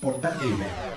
Portal Gamer.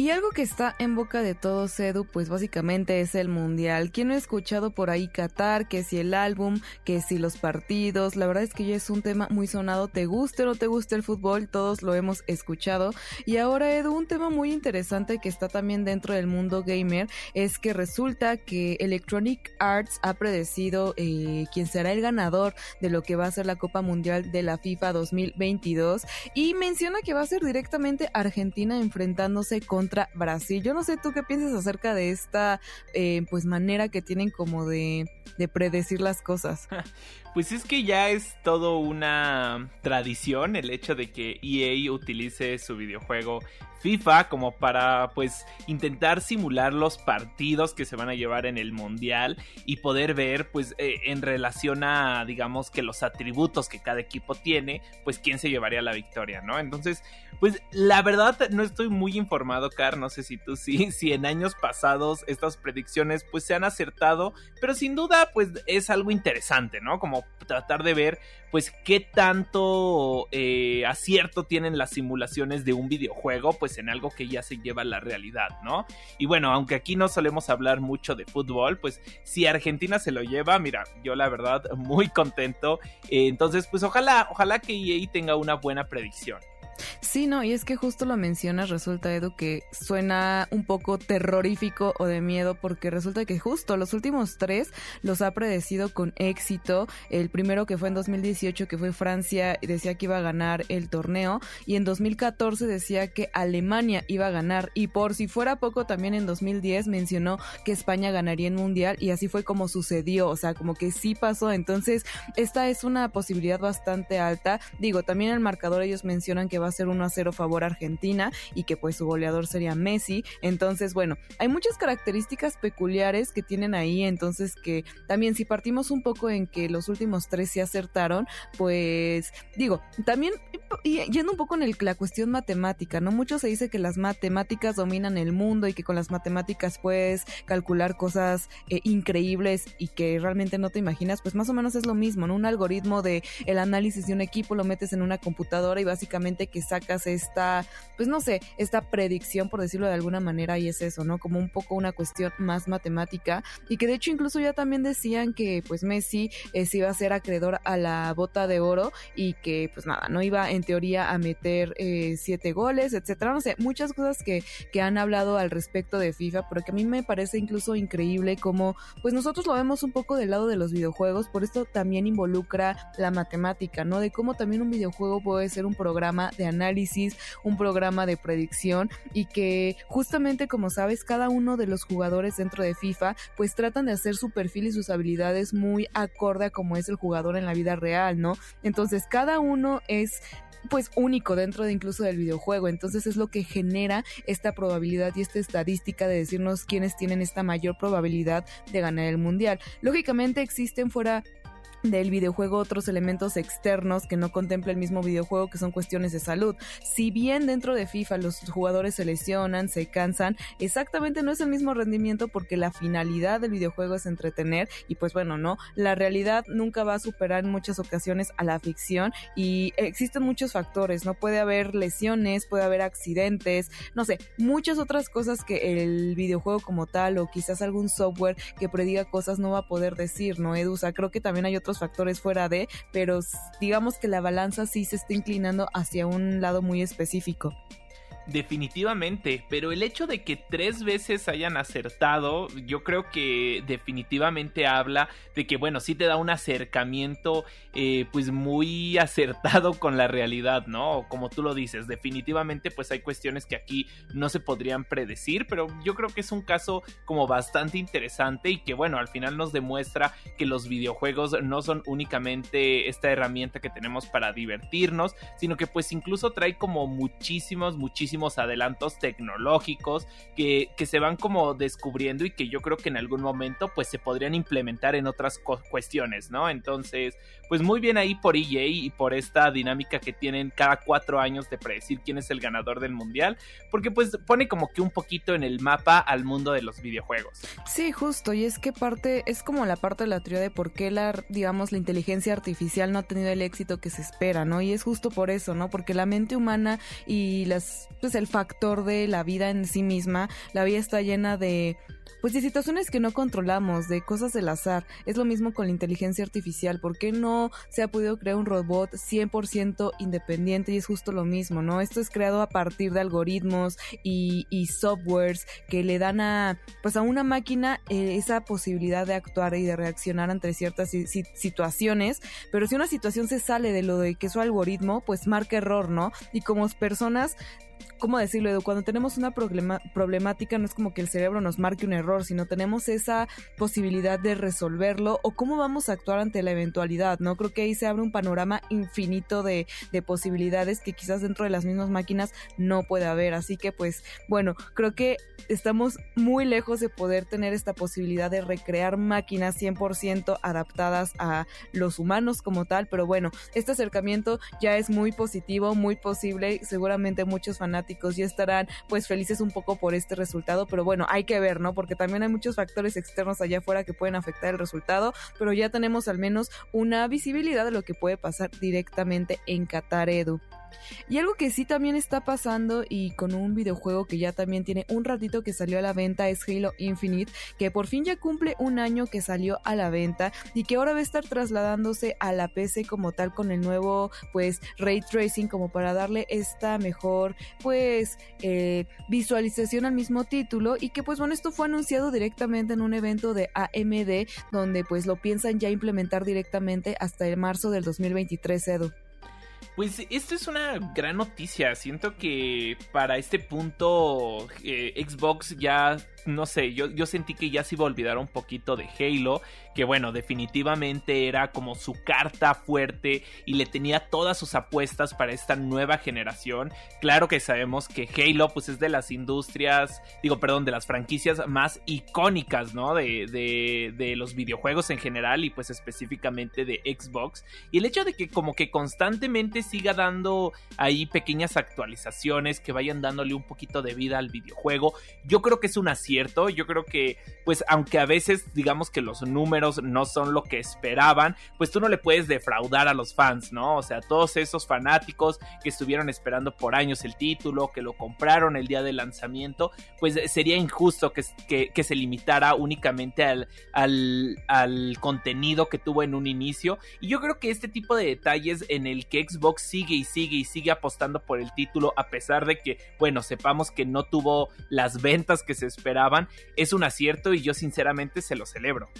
Y algo que está en boca de todos, Edu, pues básicamente es el mundial. ¿Quién ha escuchado por ahí Qatar? Que si el álbum, que si los partidos. La verdad es que ya es un tema muy sonado. Te guste o no te guste el fútbol, todos lo hemos escuchado. Y ahora, Edu, un tema muy interesante que está también dentro del mundo gamer es que resulta que Electronic Arts ha predecido eh, quién será el ganador de lo que va a ser la Copa Mundial de la FIFA 2022 y menciona que va a ser directamente Argentina enfrentándose con Brasil. Yo no sé tú qué piensas acerca de esta eh, pues manera que tienen como de predecir las cosas. Pues es que ya es todo una tradición el hecho de que EA utilice su videojuego FIFA como para pues intentar simular los partidos que se van a llevar en el mundial y poder ver pues eh, en relación a digamos que los atributos que cada equipo tiene pues quién se llevaría la victoria no entonces pues la verdad no estoy muy informado Car no sé si tú sí si en años pasados estas predicciones pues se han acertado pero sin duda pues es algo interesante no como tratar de ver pues qué tanto eh, acierto tienen las simulaciones de un videojuego, pues en algo que ya se lleva la realidad, ¿no? Y bueno, aunque aquí no solemos hablar mucho de fútbol, pues si Argentina se lo lleva, mira, yo la verdad muy contento. Eh, entonces, pues ojalá, ojalá que EA tenga una buena predicción. Sí, no, y es que justo lo mencionas, resulta Edu que suena un poco terrorífico o de miedo porque resulta que justo los últimos tres los ha predecido con éxito. El primero que fue en 2018 que fue Francia decía que iba a ganar el torneo y en 2014 decía que Alemania iba a ganar y por si fuera poco también en 2010 mencionó que España ganaría en mundial y así fue como sucedió, o sea, como que sí pasó. Entonces, esta es una posibilidad bastante alta. Digo, también el marcador ellos mencionan que va a ser 1 a 0 favor Argentina y que pues su goleador sería Messi. Entonces, bueno, hay muchas características peculiares que tienen ahí, entonces que también si partimos un poco en que los últimos tres se acertaron, pues digo, también y yendo un poco en el, la cuestión matemática, ¿no? Mucho se dice que las matemáticas dominan el mundo y que con las matemáticas puedes calcular cosas eh, increíbles y que realmente no te imaginas, pues más o menos es lo mismo, ¿no? Un algoritmo de el análisis de un equipo lo metes en una computadora y básicamente que sacas esta, pues no sé, esta predicción, por decirlo de alguna manera, y es eso, ¿no? Como un poco una cuestión más matemática y que de hecho incluso ya también decían que pues Messi eh, se iba a ser acreedor a la bota de oro y que pues nada, no iba en teoría a meter eh, siete goles, etcétera, no sé, muchas cosas que, que han hablado al respecto de FIFA, pero que a mí me parece incluso increíble como pues nosotros lo vemos un poco del lado de los videojuegos, por esto también involucra la matemática, ¿no? De cómo también un videojuego puede ser un programa de análisis, un programa de predicción y que justamente como sabes cada uno de los jugadores dentro de FIFA pues tratan de hacer su perfil y sus habilidades muy acorde a como es el jugador en la vida real, ¿no? Entonces cada uno es pues único dentro de incluso del videojuego. Entonces es lo que genera esta probabilidad y esta estadística de decirnos quiénes tienen esta mayor probabilidad de ganar el mundial. Lógicamente existen fuera del videojuego otros elementos externos que no contempla el mismo videojuego que son cuestiones de salud. Si bien dentro de FIFA los jugadores se lesionan, se cansan, exactamente no es el mismo rendimiento porque la finalidad del videojuego es entretener y pues bueno, no, la realidad nunca va a superar en muchas ocasiones a la ficción y existen muchos factores, no puede haber lesiones, puede haber accidentes, no sé, muchas otras cosas que el videojuego como tal o quizás algún software que prediga cosas no va a poder decir, ¿no, Edu? O sea, creo que también hay otros otros factores fuera de, pero digamos que la balanza sí se está inclinando hacia un lado muy específico. Definitivamente, pero el hecho de que tres veces hayan acertado, yo creo que definitivamente habla de que, bueno, sí te da un acercamiento, eh, pues muy acertado con la realidad, ¿no? Como tú lo dices, definitivamente, pues hay cuestiones que aquí no se podrían predecir, pero yo creo que es un caso como bastante interesante y que, bueno, al final nos demuestra que los videojuegos no son únicamente esta herramienta que tenemos para divertirnos, sino que, pues, incluso trae como muchísimos, muchísimos adelantos tecnológicos que, que, se van como descubriendo y que yo creo que en algún momento pues se podrían implementar en otras cuestiones, ¿no? Entonces, pues muy bien ahí por EA y por esta dinámica que tienen cada cuatro años de predecir quién es el ganador del mundial, porque pues pone como que un poquito en el mapa al mundo de los videojuegos. Sí, justo, y es que parte, es como la parte de la teoría de por qué la, digamos, la inteligencia artificial no ha tenido el éxito que se espera, ¿no? Y es justo por eso, ¿no? Porque la mente humana y las, pues el factor de la vida en sí misma, la vida está llena de pues de situaciones que no controlamos, de cosas del azar. Es lo mismo con la inteligencia artificial. ¿Por qué no se ha podido crear un robot 100% independiente? Y es justo lo mismo, ¿no? Esto es creado a partir de algoritmos y, softwares que le dan a, pues a una máquina eh, esa posibilidad de actuar y de reaccionar ante ciertas situaciones. Pero si una situación se sale de lo de que su algoritmo, pues marca error, ¿no? Y como personas ¿cómo decirlo, Edu? Cuando tenemos una problemática no es como que el cerebro nos marque un error, sino tenemos esa posibilidad de resolverlo o cómo vamos a actuar ante la eventualidad, ¿no? Creo que ahí se abre un panorama infinito de, de posibilidades que quizás dentro de las mismas máquinas no puede haber. Así que pues, bueno, creo que estamos muy lejos de poder tener esta posibilidad de recrear máquinas 100% adaptadas a los humanos como tal, pero bueno, este acercamiento ya es muy positivo, muy posible, seguramente muchos fanáticos ya estarán pues felices un poco por este resultado, pero bueno, hay que ver, ¿no? Porque también hay muchos factores externos allá afuera que pueden afectar el resultado, pero ya tenemos al menos una visibilidad de lo que puede pasar directamente en Qatar Edu. Y algo que sí también está pasando y con un videojuego que ya también tiene un ratito que salió a la venta es Halo Infinite, que por fin ya cumple un año que salió a la venta y que ahora va a estar trasladándose a la PC como tal con el nuevo pues ray tracing como para darle esta mejor pues eh, visualización al mismo título y que pues bueno esto fue anunciado directamente en un evento de AMD donde pues lo piensan ya implementar directamente hasta el marzo del 2023 Edu. Pues esto es una gran noticia. Siento que para este punto eh, Xbox ya no sé, yo, yo sentí que ya se iba a olvidar un poquito de Halo, que bueno, definitivamente era como su carta fuerte y le tenía todas sus apuestas para esta nueva generación. Claro que sabemos que Halo pues es de las industrias, digo, perdón, de las franquicias más icónicas, ¿no? De, de, de los videojuegos en general y pues específicamente de Xbox. Y el hecho de que como que constantemente siga dando ahí pequeñas actualizaciones que vayan dándole un poquito de vida al videojuego, yo creo que es una cierto. Yo creo que, pues, aunque a veces digamos que los números no son lo que esperaban, pues tú no le puedes defraudar a los fans, ¿no? O sea, todos esos fanáticos que estuvieron esperando por años el título, que lo compraron el día del lanzamiento, pues sería injusto que, que, se limitara únicamente al, al, al contenido que tuvo en un inicio. Y yo creo que este tipo de detalles en el que Xbox sigue y sigue y sigue apostando por el título, a pesar de que, bueno, sepamos que no tuvo las ventas que se esperaban es un acierto y yo sinceramente se lo celebro.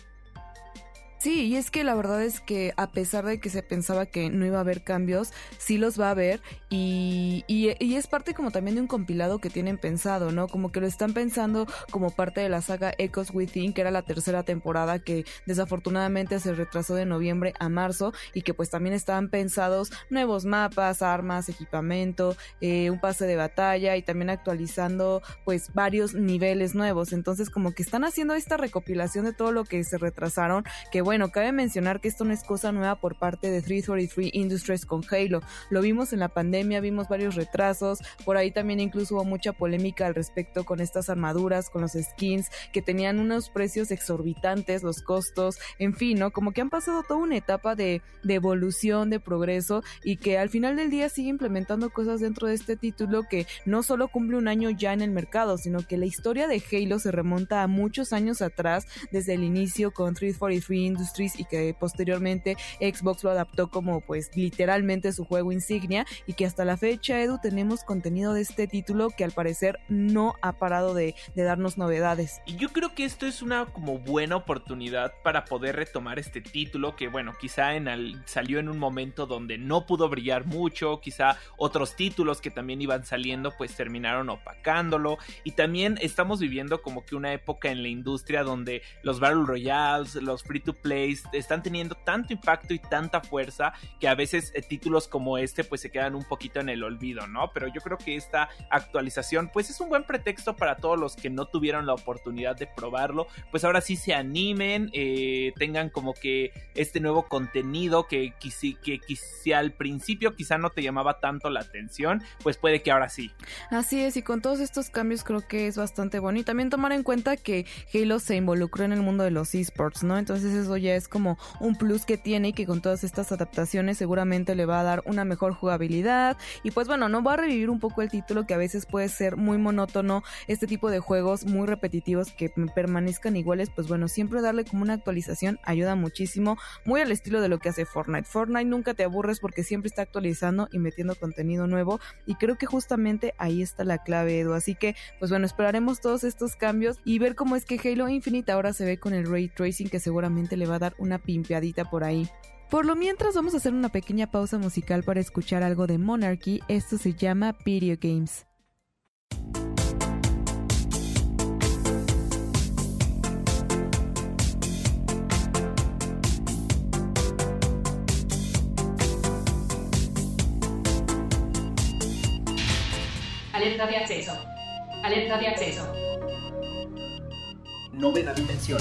Sí, y es que la verdad es que a pesar de que se pensaba que no iba a haber cambios, sí los va a haber y, y, es parte como también de un compilado que tienen pensado, ¿no? Como que lo están pensando como parte de la saga Echoes Within, que era la tercera temporada que desafortunadamente se retrasó de noviembre a marzo y que pues también estaban pensados nuevos mapas, armas, equipamiento, eh, un pase de batalla y también actualizando pues varios niveles nuevos. Entonces como que están haciendo esta recopilación de todo lo que se retrasaron, que bueno, cabe mencionar que esto no es cosa nueva por parte de 343 Industries con Halo. Lo vimos en la pandemia, vimos varios retrasos, por ahí también incluso hubo mucha polémica al respecto con estas armaduras, con los skins, que tenían unos precios exorbitantes, los costos, en fin, ¿no? Como que han pasado toda una etapa de, de evolución, de progreso y que al final del día sigue implementando cosas dentro de este título que no solo cumple un año ya en el mercado, sino que la historia de Halo se remonta a muchos años atrás, desde el inicio con 343 Y que posteriormente Xbox lo adaptó como pues literalmente su juego insignia y que hasta la fecha, Edu, tenemos contenido de este título que al parecer no ha parado de, de darnos novedades. Y yo creo que esto es una como buena oportunidad para poder retomar este título que bueno, quizá en el, salió en un momento donde no pudo brillar mucho, quizá otros títulos que también iban saliendo pues terminaron opacándolo y también estamos viviendo como que una época en la industria donde los Battle Royales, los free to play están teniendo tanto impacto y tanta fuerza que a veces eh, títulos como este pues se quedan un poquito en el olvido, ¿no? Pero yo creo que esta actualización pues es un buen pretexto para todos los que no tuvieron la oportunidad de probarlo, pues ahora sí se animen, eh, tengan como que este nuevo contenido que, que, que al principio quizá no te llamaba tanto la atención, pues puede que ahora sí. Así es, y con todos estos cambios creo que es bastante bueno. Y también tomar en cuenta que Halo se involucró en el mundo de los esports, ¿no? Entonces eso ya es como un plus que tiene y que con todas estas adaptaciones seguramente le va a dar una mejor jugabilidad. Y pues bueno, no va a revivir un poco el título que a veces puede ser muy monótono, este tipo de juegos muy repetitivos que permanezcan iguales, pues bueno, siempre darle como una actualización ayuda muchísimo, muy al estilo de lo que hace Fortnite. Fortnite nunca te aburres porque siempre está actualizando y metiendo contenido nuevo y creo que justamente ahí está la clave, Edu. Así que, pues bueno, esperaremos todos estos cambios y ver cómo es que Halo Infinite ahora se ve con el ray tracing que seguramente le va a dar una pimpeadita por ahí. Por lo mientras vamos a hacer una pequeña pausa musical para escuchar algo de Monarchy, esto se llama Video Games. Alerta de acceso. Alerta de acceso. Novena dimensión.